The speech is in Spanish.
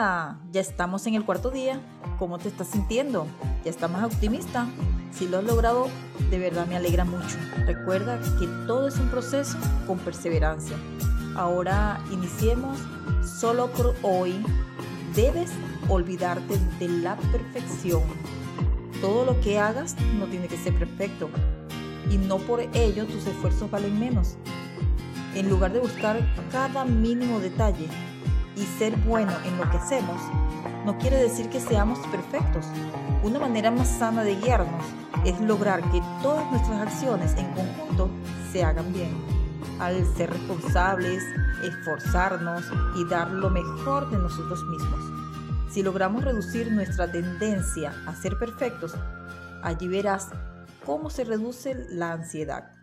Ya estamos en el cuarto día. ¿Cómo te estás sintiendo? ¿Ya estás más optimista? Si lo has logrado, de verdad me alegra mucho. Recuerda que todo es un proceso con perseverancia. Ahora iniciemos. Solo por hoy debes olvidarte de la perfección. Todo lo que hagas no tiene que ser perfecto y no por ello tus esfuerzos valen menos. En lugar de buscar cada mínimo detalle y ser bueno en lo que hacemos, no quiere decir que seamos perfectos. Una manera más sana de guiarnos es lograr que todas nuestras acciones en conjunto se hagan bien. Al ser responsables, esforzarnos y dar lo mejor de nosotros mismos. Si logramos reducir nuestra tendencia a ser perfectos, allí verás cómo se reduce la ansiedad.